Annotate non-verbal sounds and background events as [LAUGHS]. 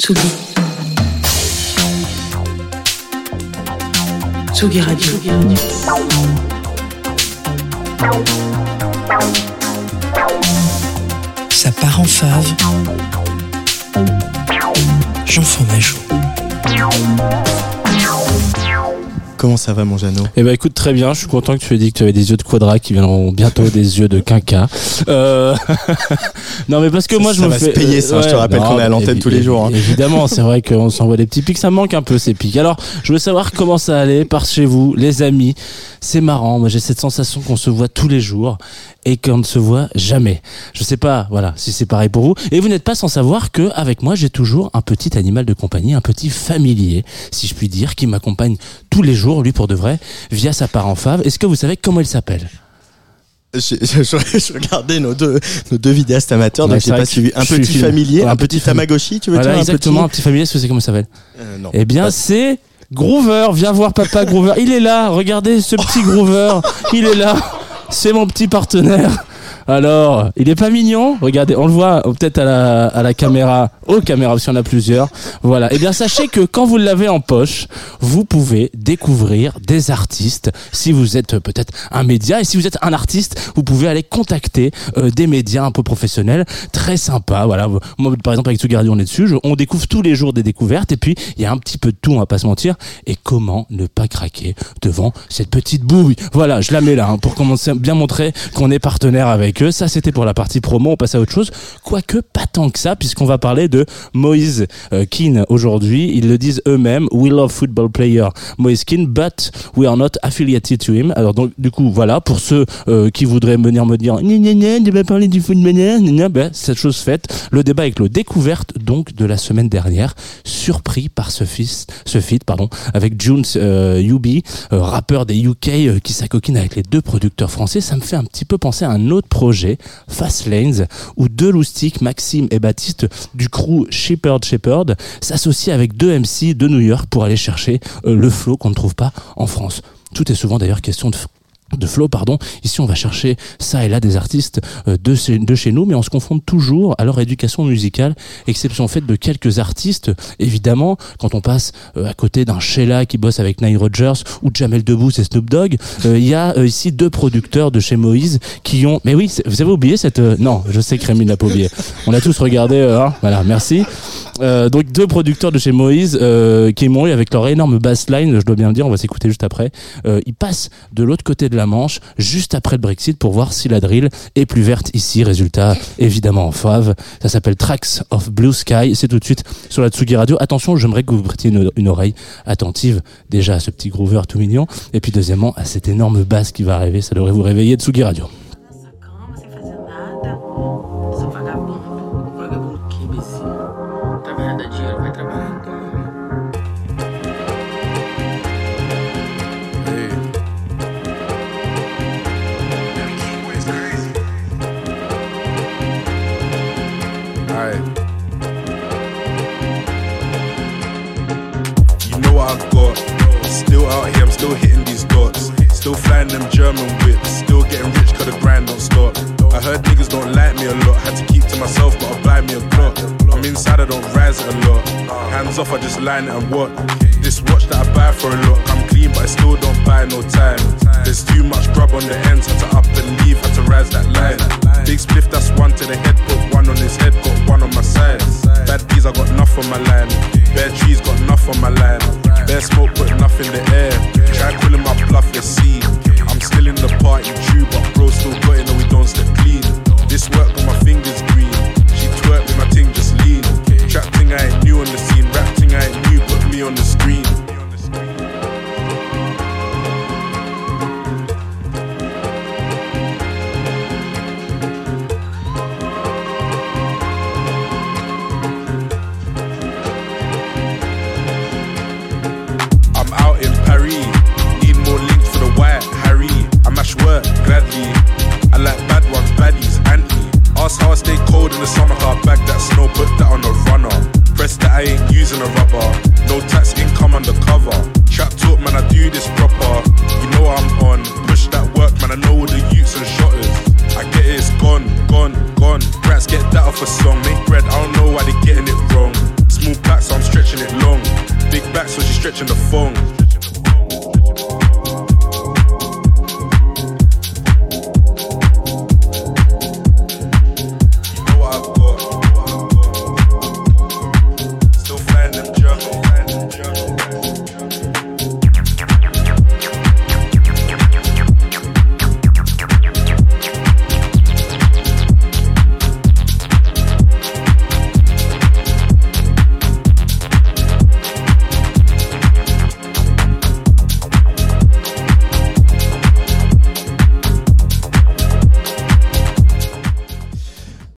Tsugi. Tsugi Radio. Ça part en fave. J'en ma joue. Comment ça va, mon Jeannot? Eh ben, écoute, très bien. Je suis content que tu aies dit que tu avais des yeux de quadra qui viendront bientôt des yeux de quinca. Euh... [LAUGHS] non, mais parce que moi, je ça me va fais. se payer, ça. je te rappelle qu'on est à l'antenne tous les jours. hein. Évidemment, c'est vrai qu'on s'envoie des petits pics. Ça manque un peu ces pics. Alors, je veux savoir comment ça allait par chez vous, les amis. C'est marrant. Moi, j'ai cette sensation qu'on se voit tous les jours et qu'on ne se voit jamais. Je sais pas, voilà, si c'est pareil pour vous. Et vous n'êtes pas sans savoir que, avec moi, j'ai toujours un petit animal de compagnie, un petit familier, si je puis dire, qui m'accompagne tous les jours, lui pour de vrai, via sa part en fave. Est-ce que vous savez comment il s'appelle? Je, je- [LAUGHS] je- je regardais nos deux, nos deux vidéastes amateurs, Ouais, donc j'ai pas suivi. Un petit familier, un petit Tamagotchi, tu veux Voilà, dire exactement, un petit petit familier, est-ce que c'est comment ça s'appelle? Euh, Non. Eh bien, c'est Groover. Viens voir papa Groover. Il est là. Regardez ce petit Groover. Il est là. C'est mon petit partenaire. Alors, il est pas mignon Regardez, on le voit peut-être à la, à la caméra, aux caméras, si on a plusieurs. Voilà. Eh bien, sachez que quand vous l'avez en poche, vous pouvez découvrir des artistes. Si vous êtes euh, peut-être un média et si vous êtes un artiste, vous pouvez aller contacter euh, des médias un peu professionnels, très sympas. Voilà. Moi, par exemple, avec Tsugardi, on est dessus. On découvre tous les jours des découvertes et puis il y a un petit peu de tout, on va pas se mentir. Et comment ne pas craquer devant cette petite bouille? Voilà, je la mets là hein, pour commencer à bien montrer qu'on est partenaire avec eux. Ça, c'était pour la partie promo. On passe à autre chose. Quoique pas tant que ça, puisqu'on va parler de Moïse euh, Keane aujourd'hui. Ils le disent eux-mêmes. We love football player Moïse Keane, but we are not affiliated to him. Alors donc du coup voilà pour ceux euh, qui voudraient venir me dire tu vas parler du football, ben, cette chose faite. Le débat avec le découverte donc de la semaine dernière, surpris par ce fils, ce feat pardon avec Junes euh, Yubi, euh, rappeur des UK euh, qui s'acoquine avec les deux producteurs français. Ça me fait un petit peu penser à un autre projet, Fast Lanes, où deux loustiques, Maxime et Baptiste du crew Shepherd Shepherd s'associent avec deux MC de New York pour aller chercher euh, le flow qu'on ne trouve pas en France. Tout est souvent d'ailleurs question de de flow pardon. Ici on va chercher ça et là des artistes euh, de, chez, de chez nous mais on se confronte toujours à leur éducation musicale exception faite de quelques artistes. Évidemment quand on passe euh, à côté d'un Sheila qui bosse avec Nile Rodgers ou Jamel Debbouze et Snoop Dogg euh, il y a euh, ici deux producteurs de chez Moïse qui ont mais oui vous avez oublié cette euh, non je sais que Rémi l'a pas oublié. On a tous regardé euh, hein, voilà merci. Euh, donc deux producteurs de chez Moïse euh, qui m'ont eu avec leur énorme bassline, je dois bien le dire, on va s'écouter juste après. Euh, ils passent de l'autre côté de la Manche, juste après le Brexit, pour voir si la drill est plus verte ici. Résultat, évidemment en fave. Ça s'appelle Tracks of Blue Sky. C'est tout de suite sur la Tsugi Radio. Attention, j'aimerais que vous prêtiez une, oreille attentive déjà à ce petit groover tout mignon, et puis deuxièmement à cette énorme basse qui va arriver. Ça devrait vous réveiller Tsugi Radio. Them German whips. Still getting rich cause the grind don't stop. I heard niggas don't like me a lot. Had to keep to myself, gotta buy me a clock. I'm inside, I don't rise a lot. Hands off, I just line it and what? This watch that I buy for a lot. I'm clean, but I still don't buy no time. There's too much grub on the ends. Had to up and leave, had to rise that line. Gladly. I like bad ones, baddies, anti. Ask how I stay cold in the summer car. Bag that snow, put that on a runner. Press that I ain't using a rubber. No tax income undercover. Trap talk, man, I do this proper. You know I'm on. Push that work, man, I know all the youths and shotters. I get it, it's gone, gone, gone. Rats get that off a song. Make bread, I don't know why they getting it wrong. Small back, so I'm stretching it long. Big backs, so she's stretching the phone.